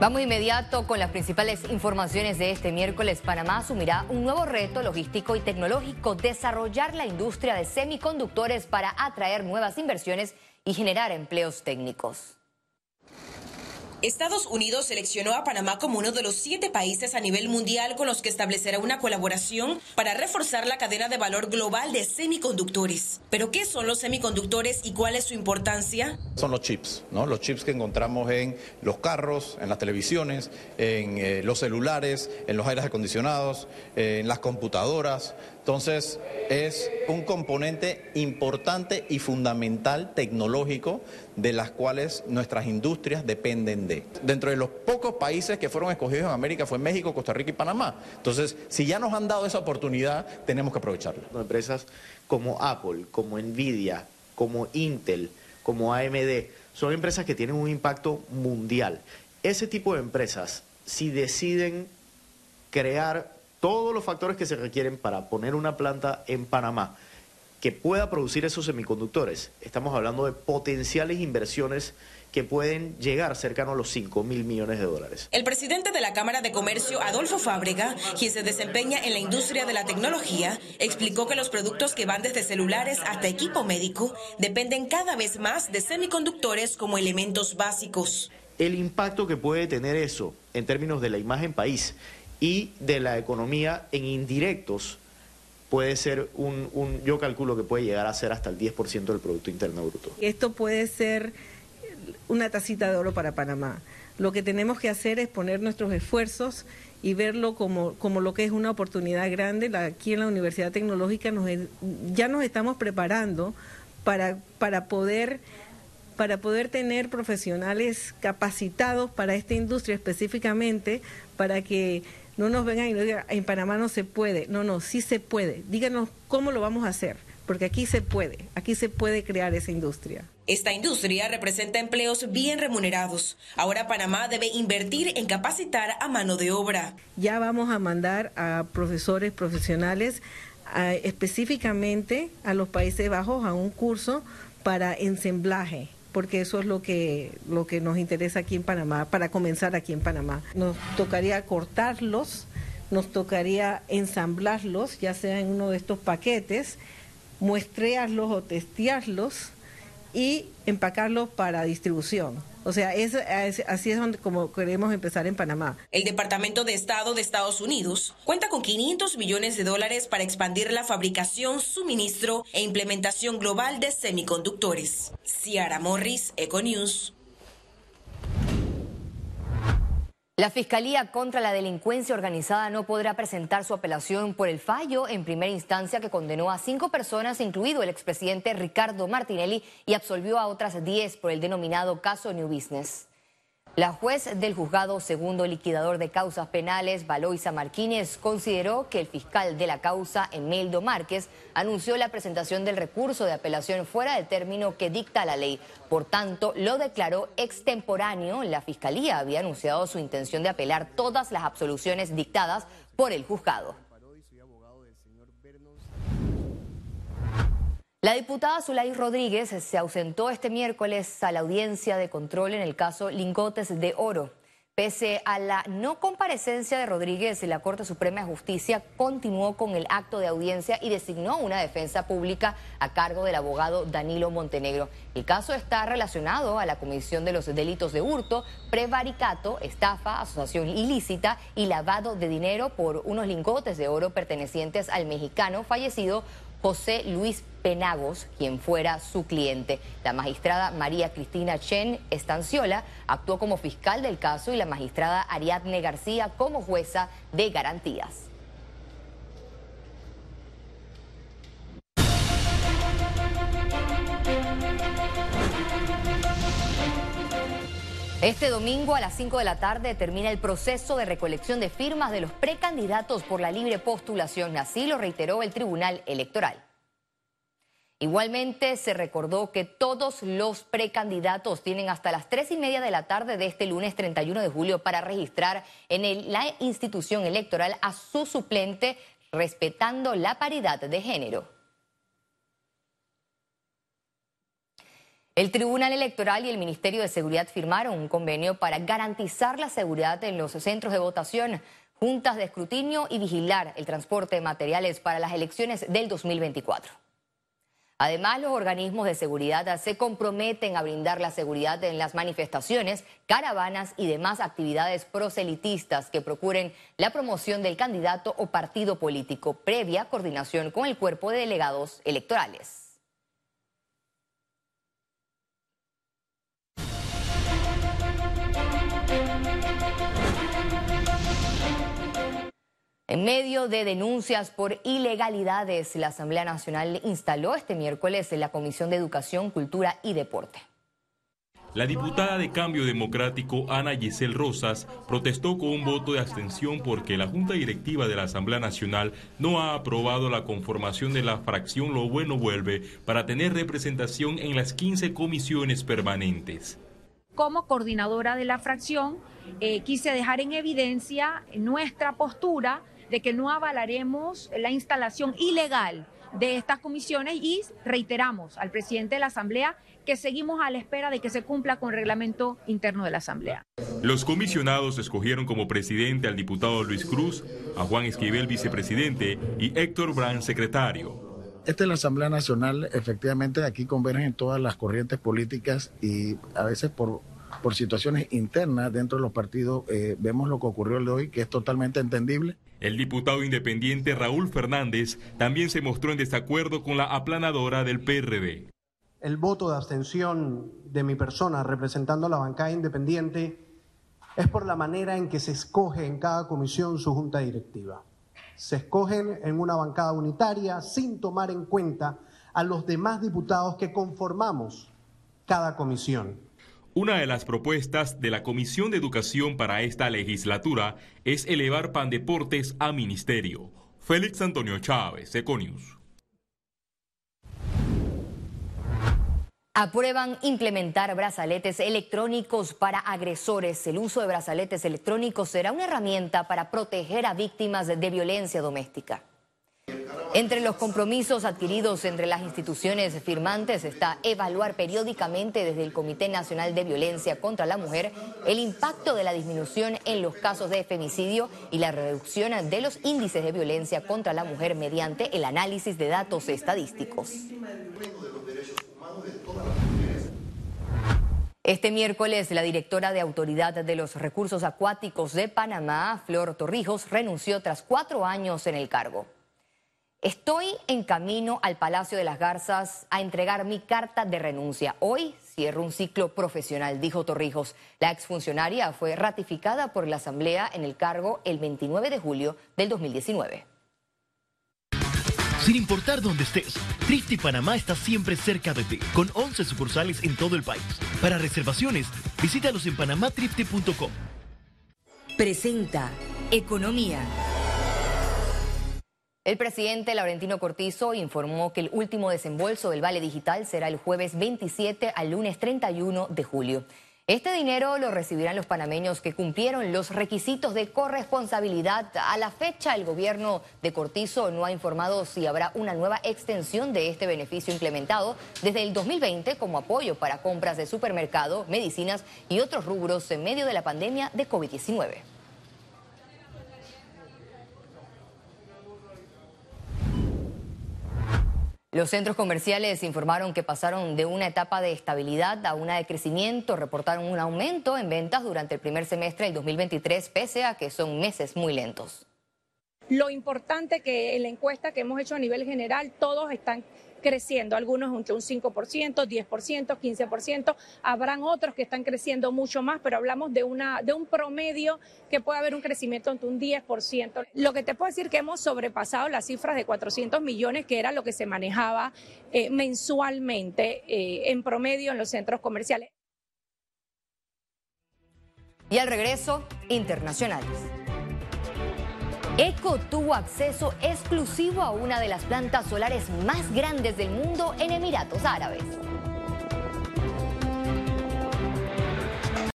Vamos inmediato con las principales informaciones de este miércoles. Panamá asumirá un nuevo reto logístico y tecnológico, desarrollar la industria de semiconductores para atraer nuevas inversiones y generar empleos técnicos. Estados Unidos seleccionó a Panamá como uno de los siete países a nivel mundial con los que establecerá una colaboración para reforzar la cadena de valor global de semiconductores. ¿Pero qué son los semiconductores y cuál es su importancia? Son los chips, ¿no? Los chips que encontramos en los carros, en las televisiones, en eh, los celulares, en los aires acondicionados, en las computadoras. Entonces, es un componente importante y fundamental tecnológico de las cuales nuestras industrias dependen de. Dentro de los pocos países que fueron escogidos en América fue México, Costa Rica y Panamá. Entonces, si ya nos han dado esa oportunidad, tenemos que aprovecharla. Empresas como Apple, como Nvidia, como Intel, como AMD, son empresas que tienen un impacto mundial. Ese tipo de empresas, si deciden crear todos los factores que se requieren para poner una planta en Panamá que pueda producir esos semiconductores, estamos hablando de potenciales inversiones que pueden llegar cercano a los 5 mil millones de dólares. El presidente de la Cámara de Comercio, Adolfo Fábrega, quien se desempeña en la industria de la tecnología, explicó que los productos que van desde celulares hasta equipo médico dependen cada vez más de semiconductores como elementos básicos. El impacto que puede tener eso en términos de la imagen país y de la economía en indirectos puede ser un, yo calculo que puede llegar a ser hasta el 10% del Producto Interno Bruto. Esto puede ser una tacita de oro para Panamá. Lo que tenemos que hacer es poner nuestros esfuerzos y verlo como, como lo que es una oportunidad grande. Aquí en la Universidad Tecnológica nos, ya nos estamos preparando para, para poder para poder tener profesionales capacitados para esta industria específicamente, para que no nos vengan y nos digan, en Panamá no se puede. No, no, sí se puede. Díganos cómo lo vamos a hacer, porque aquí se puede, aquí se puede crear esa industria. Esta industria representa empleos bien remunerados. Ahora Panamá debe invertir en capacitar a mano de obra. Ya vamos a mandar a profesores profesionales específicamente a los Países Bajos a un curso para ensamblaje porque eso es lo que, lo que nos interesa aquí en Panamá, para comenzar aquí en Panamá. Nos tocaría cortarlos, nos tocaría ensamblarlos, ya sea en uno de estos paquetes, muestrearlos o testearlos y empacarlos para distribución. O sea, es, así es donde, como queremos empezar en Panamá. El Departamento de Estado de Estados Unidos cuenta con 500 millones de dólares para expandir la fabricación, suministro e implementación global de semiconductores. Ciara Morris, Econews. La Fiscalía contra la Delincuencia Organizada no podrá presentar su apelación por el fallo en primera instancia que condenó a cinco personas, incluido el expresidente Ricardo Martinelli, y absolvió a otras diez por el denominado caso New Business. La juez del juzgado segundo liquidador de causas penales, Valoisa Marquínez, consideró que el fiscal de la causa, Emeldo Márquez, anunció la presentación del recurso de apelación fuera del término que dicta la ley. Por tanto, lo declaró extemporáneo. La fiscalía había anunciado su intención de apelar todas las absoluciones dictadas por el juzgado. La diputada Zulay Rodríguez se ausentó este miércoles a la audiencia de control en el caso Lingotes de Oro. Pese a la no comparecencia de Rodríguez, la Corte Suprema de Justicia continuó con el acto de audiencia y designó una defensa pública a cargo del abogado Danilo Montenegro. El caso está relacionado a la comisión de los delitos de hurto, prevaricato, estafa, asociación ilícita y lavado de dinero por unos lingotes de oro pertenecientes al mexicano fallecido José Luis Penagos, quien fuera su cliente. La magistrada María Cristina Chen Estanciola actuó como fiscal del caso y la magistrada Ariadne García como jueza de garantías. Este domingo a las 5 de la tarde termina el proceso de recolección de firmas de los precandidatos por la libre postulación. Así lo reiteró el Tribunal Electoral. Igualmente se recordó que todos los precandidatos tienen hasta las tres y media de la tarde de este lunes 31 de julio para registrar en la institución electoral a su suplente respetando la paridad de género. El Tribunal Electoral y el Ministerio de Seguridad firmaron un convenio para garantizar la seguridad en los centros de votación, juntas de escrutinio y vigilar el transporte de materiales para las elecciones del 2024. Además, los organismos de seguridad se comprometen a brindar la seguridad en las manifestaciones, caravanas y demás actividades proselitistas que procuren la promoción del candidato o partido político previa coordinación con el cuerpo de delegados electorales. En medio de denuncias por ilegalidades, la Asamblea Nacional instaló este miércoles la Comisión de Educación, Cultura y Deporte. La diputada de Cambio Democrático Ana Giselle Rosas protestó con un voto de abstención porque la Junta Directiva de la Asamblea Nacional no ha aprobado la conformación de la fracción Lo Bueno Vuelve para tener representación en las 15 comisiones permanentes. Como coordinadora de la fracción, eh, quise dejar en evidencia nuestra postura de que no avalaremos la instalación ilegal de estas comisiones y reiteramos al presidente de la Asamblea que seguimos a la espera de que se cumpla con el reglamento interno de la Asamblea. Los comisionados escogieron como presidente al diputado Luis Cruz, a Juan Esquivel vicepresidente y Héctor Brand secretario. Esta es la Asamblea Nacional, efectivamente aquí convergen todas las corrientes políticas y a veces por, por situaciones internas dentro de los partidos eh, vemos lo que ocurrió el de hoy, que es totalmente entendible. El diputado independiente Raúl Fernández también se mostró en desacuerdo con la aplanadora del PRD. El voto de abstención de mi persona representando a la bancada independiente es por la manera en que se escoge en cada comisión su junta directiva. Se escogen en una bancada unitaria sin tomar en cuenta a los demás diputados que conformamos cada comisión. Una de las propuestas de la Comisión de Educación para esta legislatura es elevar Pandeportes a ministerio. Félix Antonio Chávez, Econius. Aprueban implementar brazaletes electrónicos para agresores. El uso de brazaletes electrónicos será una herramienta para proteger a víctimas de violencia doméstica. Entre los compromisos adquiridos entre las instituciones firmantes está evaluar periódicamente desde el Comité Nacional de Violencia contra la Mujer el impacto de la disminución en los casos de femicidio y la reducción de los índices de violencia contra la mujer mediante el análisis de datos estadísticos. Este miércoles, la directora de Autoridad de los Recursos Acuáticos de Panamá, Flor Torrijos, renunció tras cuatro años en el cargo. Estoy en camino al Palacio de las Garzas a entregar mi carta de renuncia. Hoy cierro un ciclo profesional, dijo Torrijos. La exfuncionaria fue ratificada por la Asamblea en el cargo el 29 de julio del 2019. Sin importar dónde estés, Trifty Panamá está siempre cerca de ti, con 11 sucursales en todo el país. Para reservaciones, visítalos en panamatrifty.com. Presenta Economía. El presidente Laurentino Cortizo informó que el último desembolso del Vale Digital será el jueves 27 al lunes 31 de julio. Este dinero lo recibirán los panameños que cumplieron los requisitos de corresponsabilidad. A la fecha, el gobierno de Cortizo no ha informado si habrá una nueva extensión de este beneficio implementado desde el 2020 como apoyo para compras de supermercado, medicinas y otros rubros en medio de la pandemia de COVID-19. Los centros comerciales informaron que pasaron de una etapa de estabilidad a una de crecimiento, reportaron un aumento en ventas durante el primer semestre del 2023, pese a que son meses muy lentos. Lo importante que en la encuesta que hemos hecho a nivel general, todos están creciendo, algunos entre un 5%, 10%, 15%, habrán otros que están creciendo mucho más, pero hablamos de, una, de un promedio que puede haber un crecimiento entre un 10%. Lo que te puedo decir que hemos sobrepasado las cifras de 400 millones, que era lo que se manejaba eh, mensualmente eh, en promedio en los centros comerciales. Y al regreso, internacionales. ECO tuvo acceso exclusivo a una de las plantas solares más grandes del mundo en Emiratos Árabes.